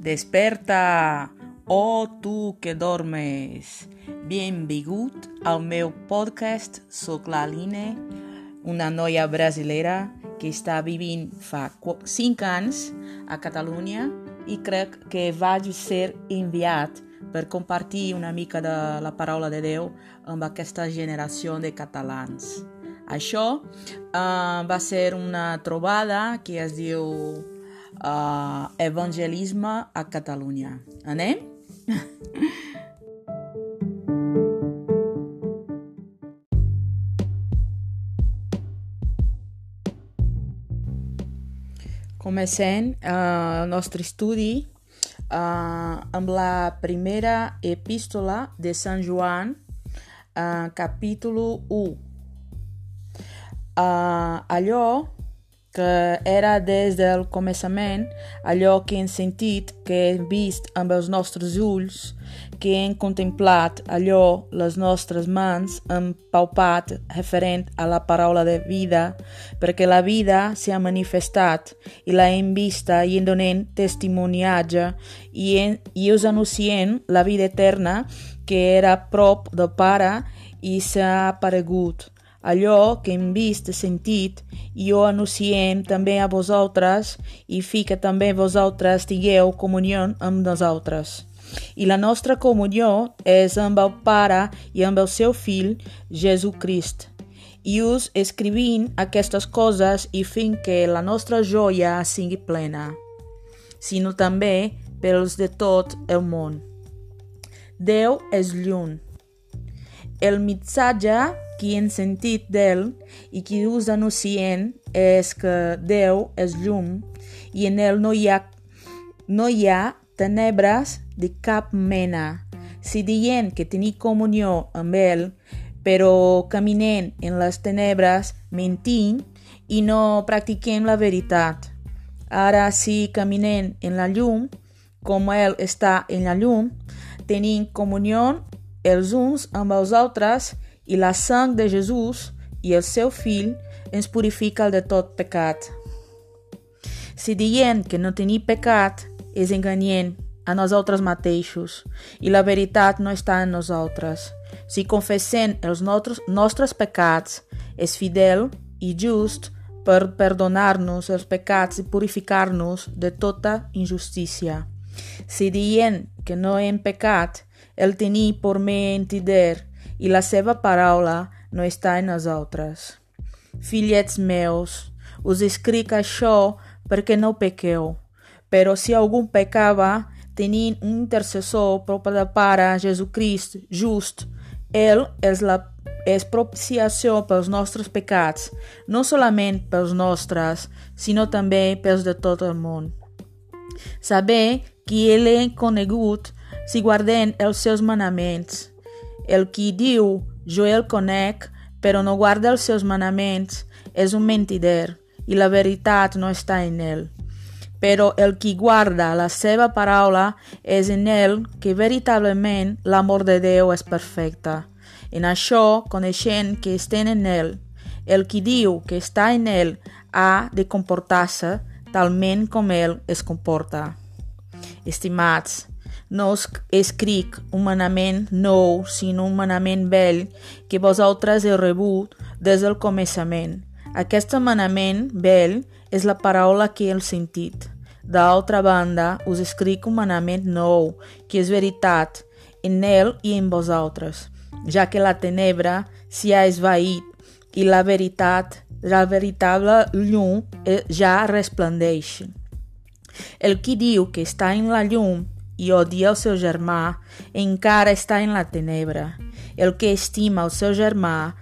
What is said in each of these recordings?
Desperta, oh tu que dormes. Benvingut al meu podcast. Soc l'Aline, una noia brasilera que està vivint fa 5 anys a Catalunya i crec que vaig ser enviat per compartir una mica de la paraula de Déu amb aquesta generació de catalans. Això uh, va ser una trobada que es diu uh, evangelisme a Catalunya. Anem? Comencem uh, el nostre estudi uh, amb la primera epístola de Sant Joan, uh, capítol 1. Uh, allò que era des del començament allò que hem sentit, que hem vist amb els nostres ulls, que hem contemplat allò les nostres mans han palpat referent a la paraula de vida, perquè la vida s'ha manifestat i la hem vista i en donem testimoniatge i, en, i us anunciem la vida eterna que era prop del Pare i s'ha aparegut allò que hem vist sentit, i ho anunciem també a vosaltres, i fi que també vosaltres tingueu comunió amb nosaltres. I la nostra comunió és amb el Pare i amb el seu Fill, Jesucrist. I us escrivint aquestes coses i fent que la nostra joia sigui plena, sinó també pels de tot el món. Déu és llum. El missatge qui hem sentit d'ell i qui us anuncien és que Déu és llum i en ell no hi ha, no hi ha tenebres de cap mena. Si dient que tenim comunió amb ell, però caminem en les tenebres, mentint i no practiquem la veritat. Ara, si caminem en la llum, com ell està en la llum, tenim comunió els uns amb els altres i la sang de Jesús i el seu fill ens purifica de tot pecat. Si dient que no tenim pecat, és enganyent a nosaltres mateixos i la veritat no està en nosaltres. Si confessem els nostres, nostres pecats, és fidel i just per perdonar-nos els pecats i purificar-nos de tota injustícia. Si dient que no hem pecat, el tenir per mentider i la seva paraula no està en nosaltres. Fillets meus, us escric això perquè no pequeu, però si algú pecava, tenint un intercessor propi del Pare, Jesucrist, just, ell és la és propiciació pels nostres pecats, no solament pels nostres, sinó també pels de tot el món. Saber qui ell conegut si guardem els seus manaments, el qui diu, jo el conec, però no guarda els seus manaments, és un mentider, i la veritat no està en ell. Però el qui guarda la seva paraula és en ell que veritablement l'amor de Déu és perfecte. En això, coneixent que estem en ell, el qui diu que està en ell ha de comportar-se talment com ell es comporta. Estimats, no escric un manament nou, sinó un manament vell que vosaltres heu rebut des del començament. Aquest manament vell és la paraula que heu sentit. D'altra banda, us escric un manament nou, que és veritat, en ell i en vosaltres, ja que la tenebra s'hi ha esvaït i la veritat, la veritable llum eh, ja resplendeix. El qui diu que està en la llum i odia el seu germà, encara està en la tenebra. El que estima el seu germà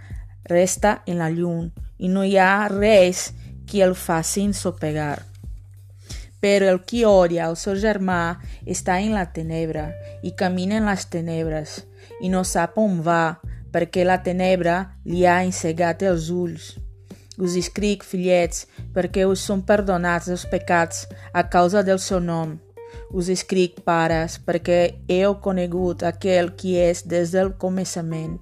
resta en la llum i no hi ha res que el faci ensopegar. Però el qui odia el seu germà està en la tenebra i camina en les tenebres i no sap on va perquè la tenebra li ha encegat els ulls. Us escric, fillets, perquè us són perdonats els pecats a causa del seu nom us escric, pares, perquè heu conegut aquell qui és des del començament.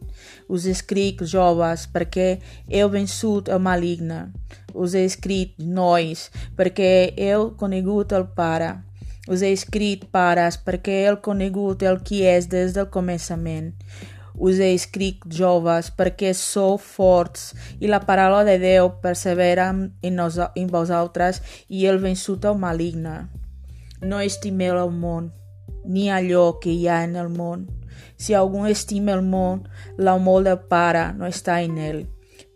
Us escric, joves, perquè heu vençut el maligne. Us he escrit, nois, perquè heu conegut el Pare. us he escrit, pares, perquè he conegut el qui és des del començament. Us he escrit, joves, perquè sou forts i la paraula de Déu persevera en, en vosaltres i el vençut el maligne. No estimeu el món, ni allò que hi ha en el món. Si algú estima el món, l'amor del Pare no està en ell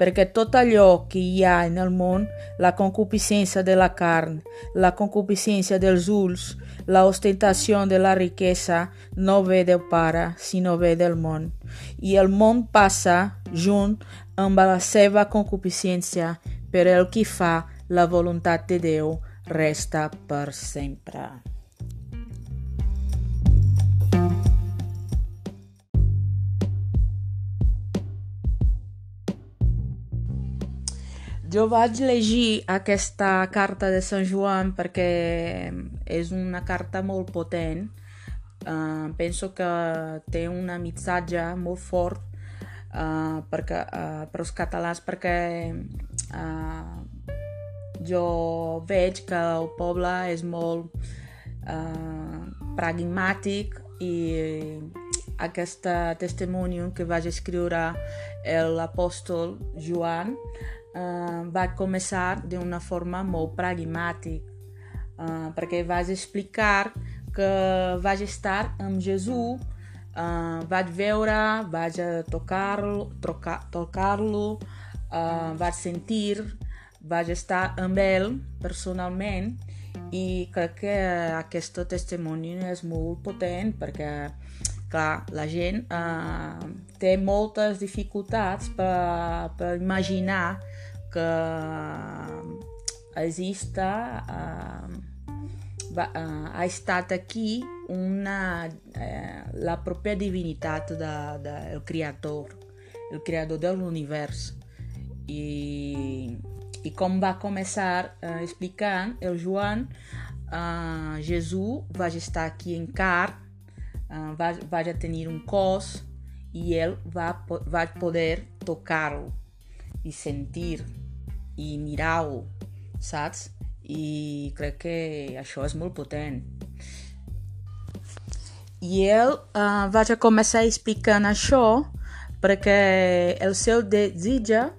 perquè tot allò que hi ha en el món, la concupiscència de la carn, la concupiscència dels ulls, la ostentació de la riquesa, no ve del Pare, sinó ve del món. I el món passa junt amb la seva concupiscència, però el qui fa la voluntat de Déu resta per sempre. Jo vaig llegir aquesta carta de Sant Joan perquè és una carta molt potent. Uh, penso que té un missatge molt fort uh, perquè, uh, per als catalans perquè uh, jo veig que el poble és molt uh, pragmàtic i aquest testimoni que vaig escriure l'apòstol Joan uh, va començar d'una forma molt pragmàtica, uh, perquè vaig explicar que vaig estar amb Jesús, uh, vaig veure, vaig tocar-lo, tocar-lo, uh, vaig sentir, vaig estar amb ell personalment i crec que aquest testimoni és molt potent perquè clar, la gent eh, té moltes dificultats per, per imaginar que exista uh, va, uh, ha estat aquí una, uh, la pròpia divinitat del de, de creador, el creador de l'univers. I, I com va començar uh, explicant el Joan, uh, Jesús va estar aquí en car, uh, va, va tenir un cos i ell va, va poder tocar-lo i sentir i mirar-ho, saps? I crec que això és molt potent. I ell uh, vaig a començar explicant això perquè el seu desitge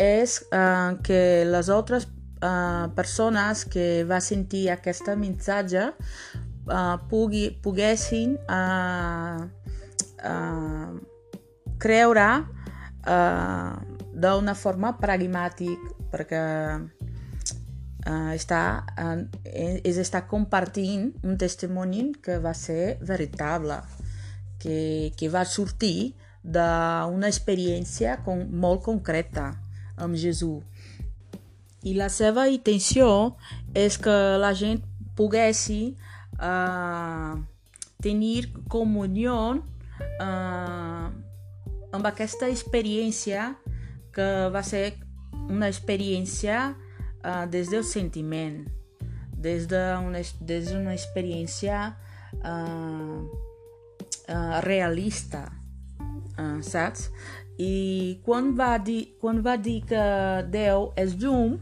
és uh, que les altres uh, persones que va sentir aquesta missatge uh, pugui, poguessin uh, uh, creure uh, d'una forma pragmàtica perquè uh, està, uh, és estar compartint un testimoni que va ser veritable, que, que va sortir d'una experiència com, molt concreta amb Jesús. I la seva intenció és que la gent poguessi uh, tenir comunió uh, amb aquesta experiència que va ser una experiència uh, des del sentiment, des d'una de des una experiència uh, uh, realista, uh, saps? I quan va, dir, quan va dir que Déu és llum,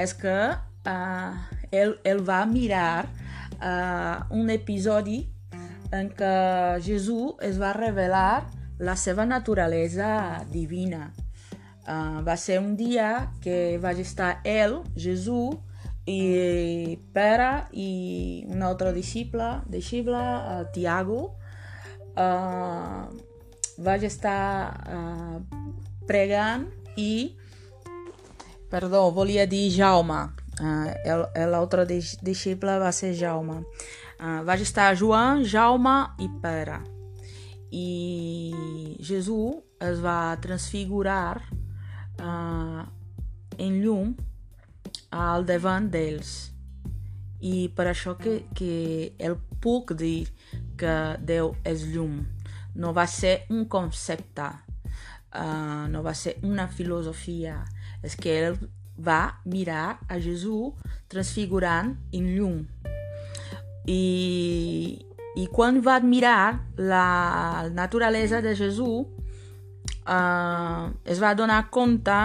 és que uh, ell, ell va mirar uh, un episodi en què Jesús es va revelar la seva naturalesa divina. Uh, va ser un dia que vaig estar ell, Jesús, i Pere i un altre disciple, disciple uh, Tiago. Uh, vaig estar uh, pregant i perdó, volia dir Jaume uh, l'altre disciple va ser Jaume uh, vaig estar Joan, Jaume i Pere i Jesús es va transfigurar uh, en llum al davant d'ells. I per això que, que el puc dir que Déu és llum. No va ser un concepte, uh, no va ser una filosofia. És que ell va mirar a Jesús transfigurant en llum. I, i quan va mirar la naturalesa de Jesús, uh, es va donar compte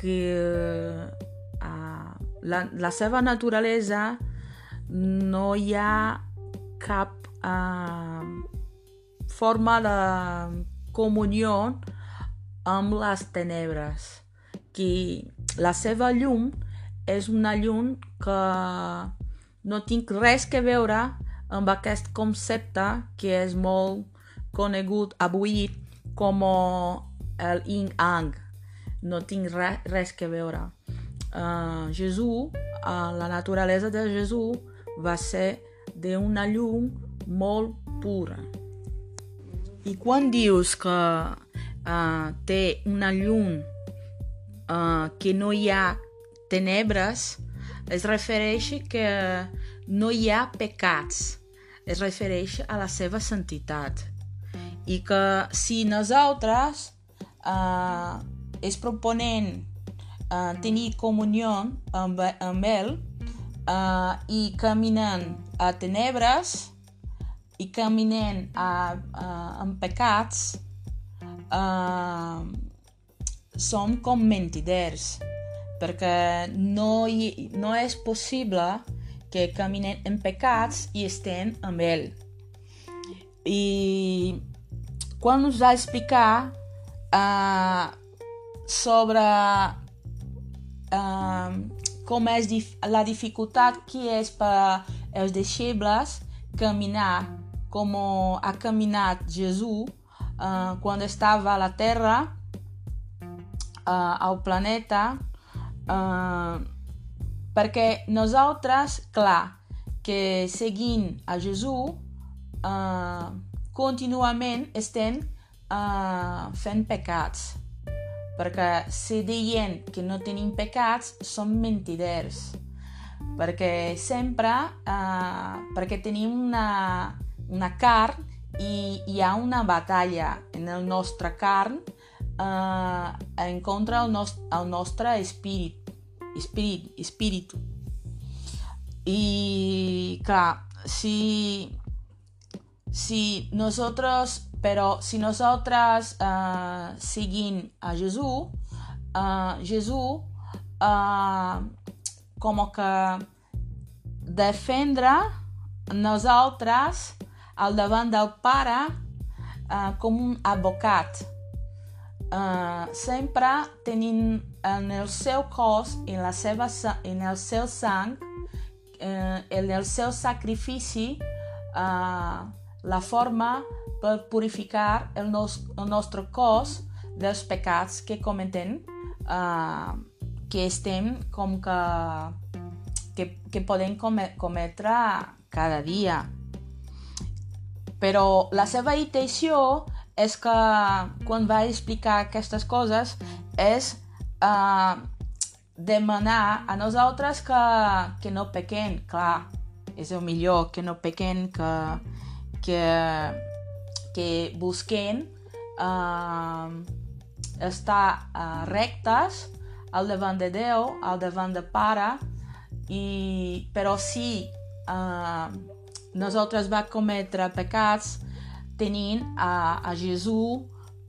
que uh, la, la seva naturalesa no hi ha cap uh, forma de comunió amb les tenebres. Que la seva llum és una llum que no tinc res que veure amb aquest concepte que és molt conegut avui com el yin-yang. No tinc res, res que veure. Uh, Jesús, uh, la naturalesa de Jesús va ser d'una llum molt pura. I quan dius que uh, té una llum uh, que no hi ha tenebres, es refereix que no hi ha pecats, es refereix a la seva santitat. I que si nosaltres uh, es proponen uh, tenir comunió amb, amb ell uh, i caminen a tenebres i caminen a, a, amb pecats, uh, som com mentiders perquè no, hi, no és possible que caminen en pecats i estem amb ell. I quan us va explicar uh, sobre uh, com és dif la dificultat que és per als deixebles caminar com ha caminat Jesús uh, quan estava a la Terra, uh, al planeta, Uh, perquè nosaltres, clar, que seguint a Jesús, uh, contínuament estem uh, fent pecats. Perquè si dient que no tenim pecats, som mentiders. Perquè sempre, uh, perquè tenim una, una carn i hi ha una batalla en el nostre carn uh, en contra el, nost el nostre espírit, espírit, espíritu. I clar, si, si nosotros, però si nosaltres uh, seguim a Jesús, uh, Jesús uh, com que defendre nosaltres al davant del Pare uh, com un advocat uh, sempre tenint en el seu cos, en, la seva, en el seu sang, uh, en el seu sacrifici, uh, la forma per purificar el, nos, el nostre cos dels pecats que cometem, uh, que estem com que, que, que podem cometre cada dia. Però la seva intenció és que quan va explicar aquestes coses és uh, demanar a nosaltres que, que no pequem, clar, és el millor que no pequem, que, que, que busquem uh, estar uh, rectes al davant de Déu, al davant de Pare, i, però si uh, nosaltres va cometre pecats, tenint a, a Jesús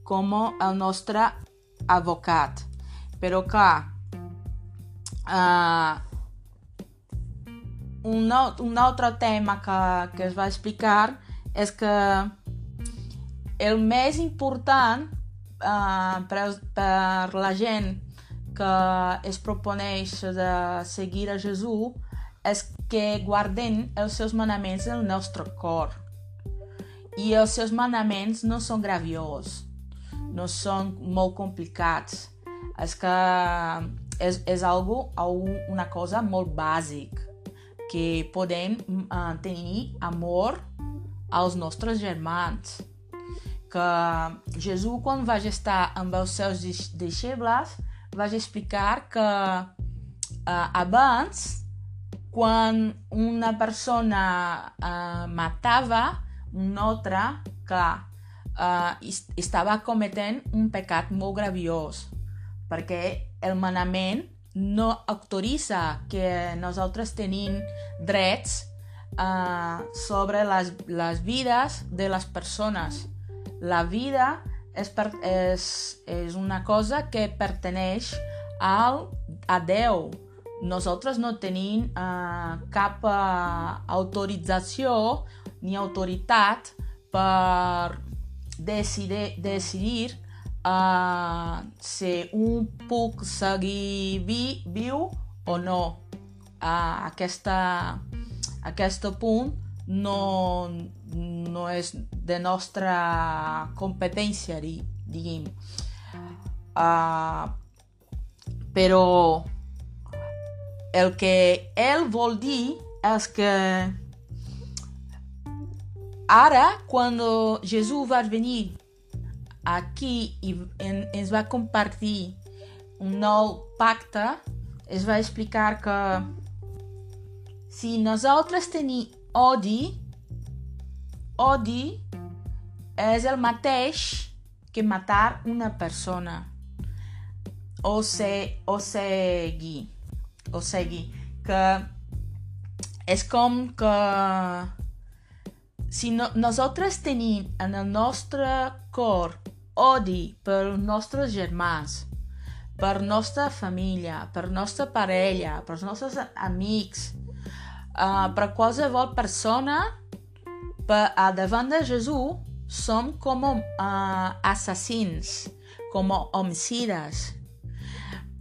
com el nostre advocat. Però clar, uh, un, un altre tema que, que es va explicar és que el més important uh, per, per la gent que es proponeix de seguir a Jesús és que guarden els seus manaments en el nostre cor i els seus manaments no són graviosos, no són molt complicats. És que és, és algo, una cosa molt bàsic, que podem uh, tenir amor als nostres germans. Que Jesús, quan va estar amb els seus deixebles, va explicar que uh, abans, quan una persona uh, matava, un altre que uh, estava cometent un pecat molt graviós, perquè el manament no autoritza que nosaltres tenim drets uh, sobre les, les vides de les persones. La vida és, per, és, és una cosa que perteneix al, a Déu, nosaltres no tenim uh, cap uh, autorització ni autoritat per decidir, decidir uh, si un puc seguir vi, viu o no. Uh, aquesta, aquest punt no, no és de nostra competència, diguem. Uh, però el que ell vol dir és que ara, quan Jesús va venir aquí i ens va compartir un nou pacte, es va explicar que si nosaltres tenim odi, odi és el mateix que matar una persona o, se, o seguir o sigui que és com que si no, nosaltres tenim en el nostre cor odi per nostres germans, per nostra família, per nostra parella, per els nostres amics, uh, per qualsevol persona, per, a davant de Jesús som com uh, assassins, com homicides,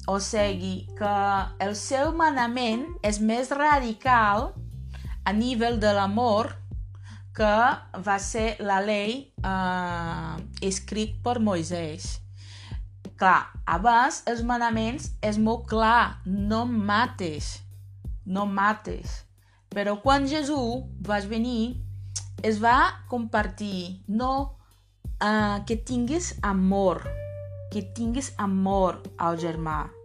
o sigui que el seu manament és més radical a nivell de l'amor que va ser la llei eh, escrit per Moisès. Clar, abans els manaments és molt clar, no mates, no mates. Però quan Jesús va venir, es va compartir, no eh, que tinguis amor, que tinguis amor al germà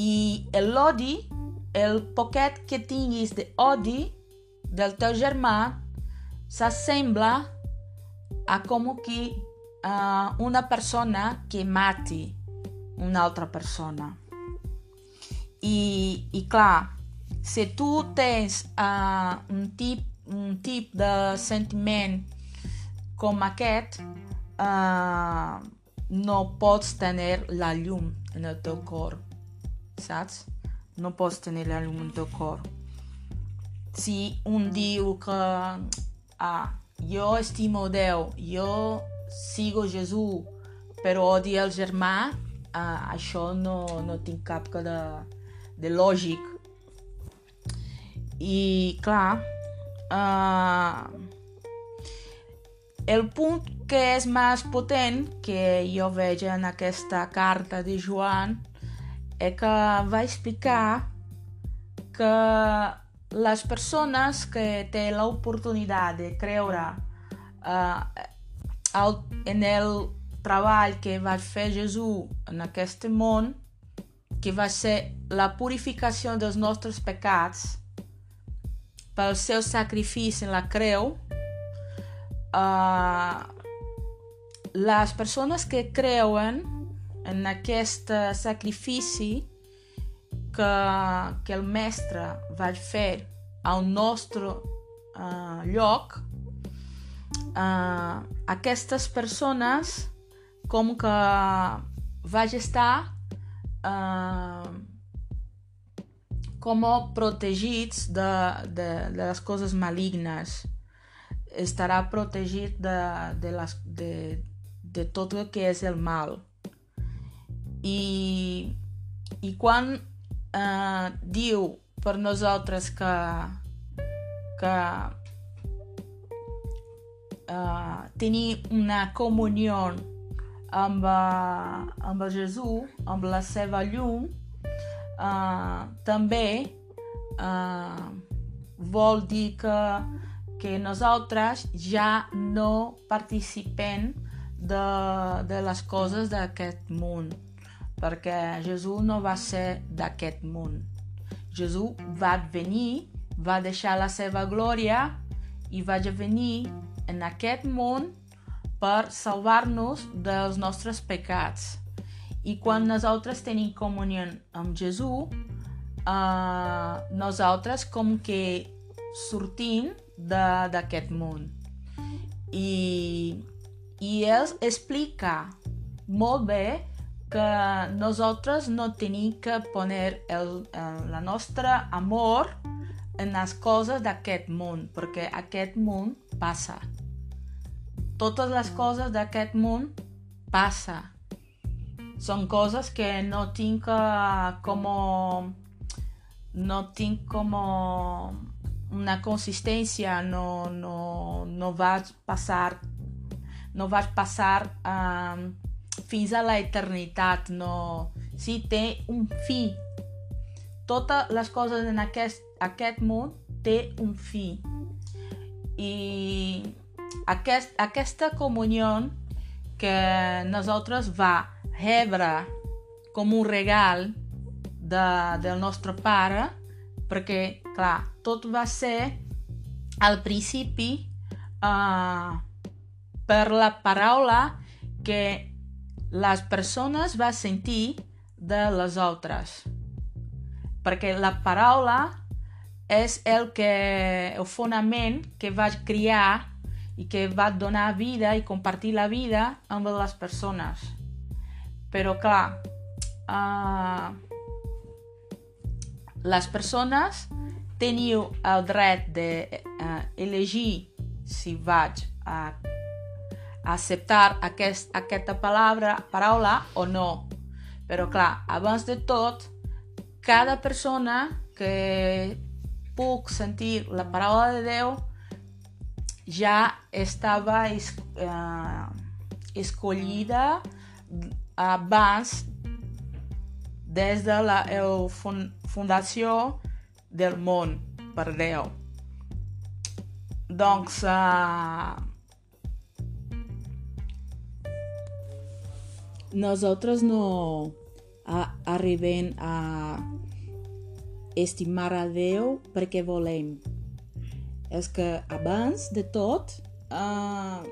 i l'odi, el poquet que tinguis d'odi del teu germà s'assembla a com que uh, una persona que mati una altra persona. I, i clar, si tu tens uh, un, tip, un tip de sentiment com aquest, uh, no pots tenir la llum en el teu cor? No pots tenir la llum teu cor. Si un diu que ah, jo estimo Déu, jo sigo Jesús, però odia el germà, ah, això no, no tinc cap que de, de lògic. I clar, ah, el punt que és més potent que jo veig en aquesta carta de Joan é que va explicar que les persones que té l'oportunitat de creure uh, el, en el treball que va fer Jesús en aquest món, que va ser la purificació dels nostres pecats pel seu sacrifici en la creu, uh, les persones que creuen en aquest sacrifici que, que el mestre va fer al nostre uh, lloc, uh, aquestes persones com que vaig estar uh, com protegits de, de, de les coses malignes. Estarà protegit de, de, les, de, de tot el que és el mal i, i quan eh, diu per nosaltres que, que eh, tenir una comunió amb, eh, amb Jesús, amb la seva llum, eh, també eh, vol dir que, que nosaltres ja no participem de, de les coses d'aquest món perquè Jesús no va ser d'aquest món. Jesús va venir, va deixar la seva glòria i va venir en aquest món per salvar-nos dels nostres pecats. I quan nosaltres tenim comunió amb Jesús, uh, nosaltres com que sortim d'aquest món. I, I ell explica molt bé que nosaltres no tenim que poner el, el, la nostra amor en les coses d'aquest món, perquè aquest món passa. Totes les coses d'aquest món passa. Són coses que no tinc com no tinc com una consistència, no, no, no vaig passar no vaig passar um, fins a la eternitat, no... Sí, té un fi. Totes les coses en aquest, aquest món té un fi. I aquest, aquesta comunió que nosaltres va rebre com un regal de, del nostre pare, perquè, clar, tot va ser al principi uh, per la paraula que les persones va sentir de les altres. Perquè la paraula és el, que, el fonament que va criar i que va donar vida i compartir la vida amb les persones. Però clar, uh, les persones teniu el dret d'elegir de, uh, si vaig a acceptar aquest, aquesta paraula, paraula o no. Però clar, abans de tot, cada persona que puc sentir la paraula de Déu ja estava es, eh, escollida abans des de la el fundació del món per Déu. Doncs eh, nosaltres no a, arribem a estimar a Déu perquè volem. És que abans de tot uh,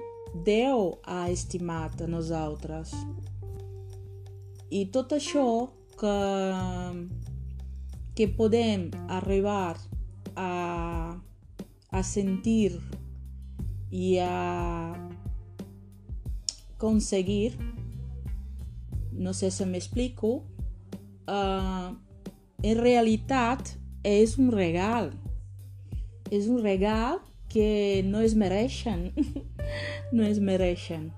Déu ha estimat a nosaltres. I tot això que, que podem arribar a, a sentir i a aconseguir no sé si m'explico, uh, en realitat és un regal. És un regal que no es mereixen. no es mereixen.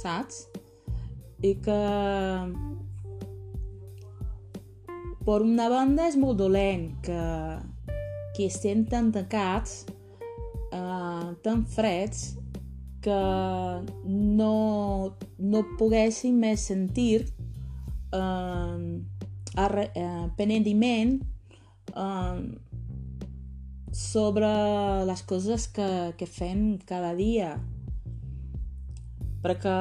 Saps? I que per una banda és molt dolent que, que estem tan tancats, uh, tan freds, que no, no poguessin més sentir eh, eh, penediment eh, sobre les coses que, que fem cada dia. Perquè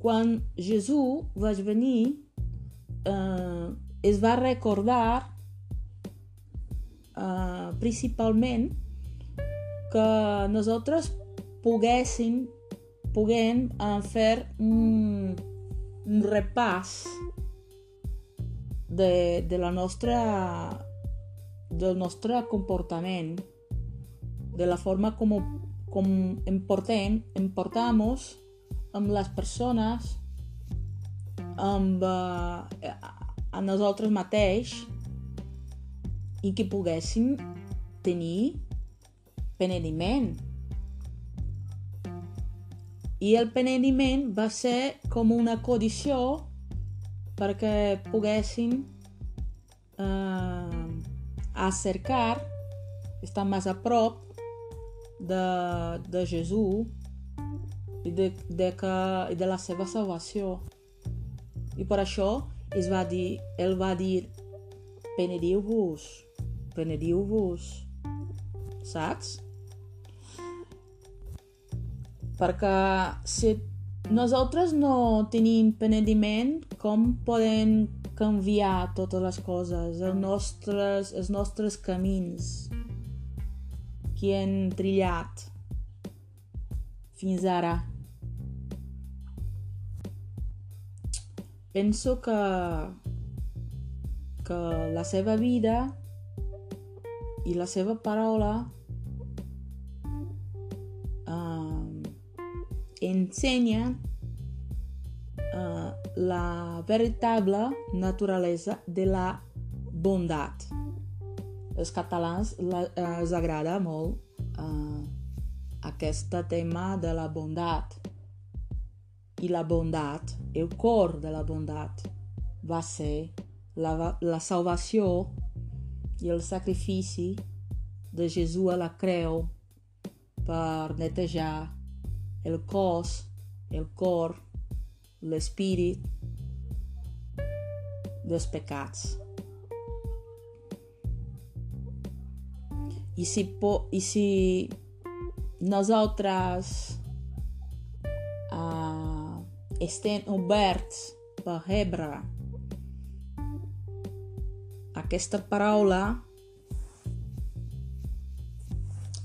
quan Jesús va venir eh, es va recordar eh, principalment que nosaltres poguessin puguem uh, fer un, un repàs de, de la nostra del nostre comportament de la forma com, com em portem em portamos amb les persones amb uh, a nosaltres mateix i que poguéssim tenir penediment i el penediment va ser com una condició perquè poguessin eh, acercar, estar més a prop de, de Jesús i de, de, que, i de la seva salvació. I per això es va dir, ell va dir penediu-vos, penediu-vos, saps? Perquè si nosaltres no tenim penediment, com podem canviar totes les coses, els nostres, els nostres camins que hem trillat fins ara. Penso que, que la seva vida i la seva paraula enseña uh, la veritable naturalesa de la bondat. Els catalans la, eh, els agrada molt eh, aquest tema de la bondat. I la bondat, el cor de la bondat, va ser la, la salvació i el sacrifici de Jesús a la creu per netejar el cos, el cor, l'espírit dels pecats. I si, po, i si nosaltres uh, estem oberts per rebre aquesta paraula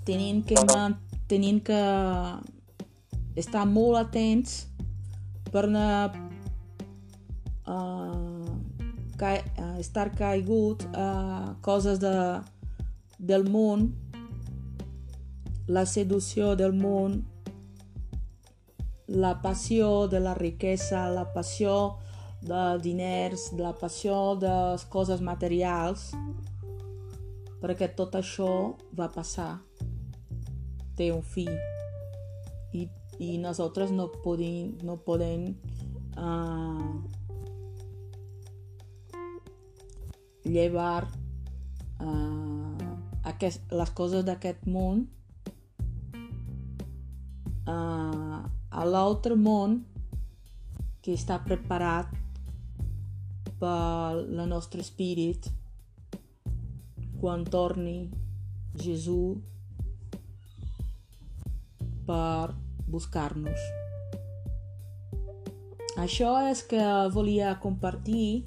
tenim que, tenim que estar molt atents per no uh, ca uh, estar caigut a uh, coses de, del món, la seducció del món, la passió de la riquesa, la passió de diners, la passió de les coses materials, perquè tot això va passar. Té un fill i, i nosaltres no podem, no podem uh, llevar uh, aquest, les coses d'aquest món uh, a l'altre món que està preparat pel nostre espírit quan torni Jesús per buscar-nos. Això és que volia compartir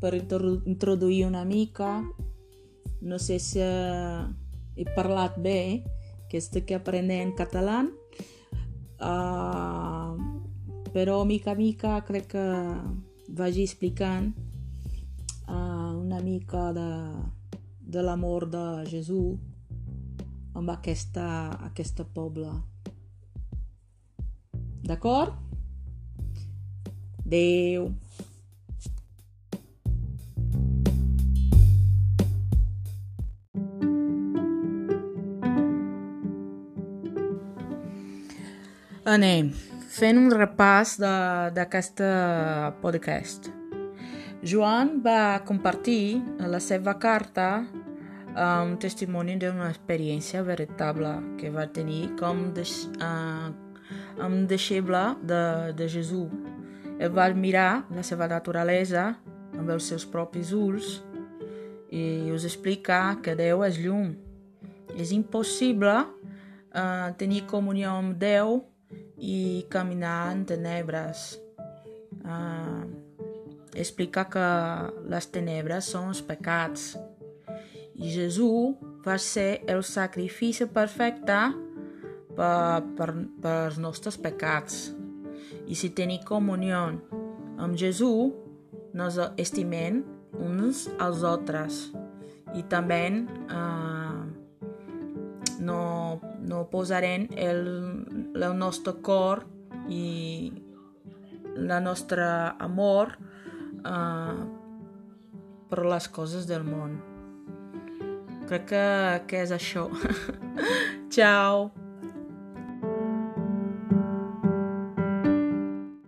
per introduir una mica. No sé si he parlat bé, que estic aprenent català, uh, però mica a mica crec que vagi explicant uh, una mica de, de l'amor de Jesús amb aquesta, aquesta poble. D'acord? Adeu. Anem fent un repàs d'aquest podcast. Joan va compartir la seva carta un testimoni d'una experiència veritable que va tenir com de, uh, un deixeble de, de Jesús. Ell va mirar la seva naturalesa amb els seus propis ulls i us explica que Déu és llum. És impossible uh, tenir comunió amb Déu i caminar en tenebres. Uh, explica que les tenebres són els pecats i Jesús va ser el sacrifici perfecte per, per, els nostres pecats. I si tenim comunió amb Jesús, nos estimem uns als altres i també eh, no, no posarem el, el nostre cor i la nostra amor eh, per les coses del món. Crec que, que és això. Ciao!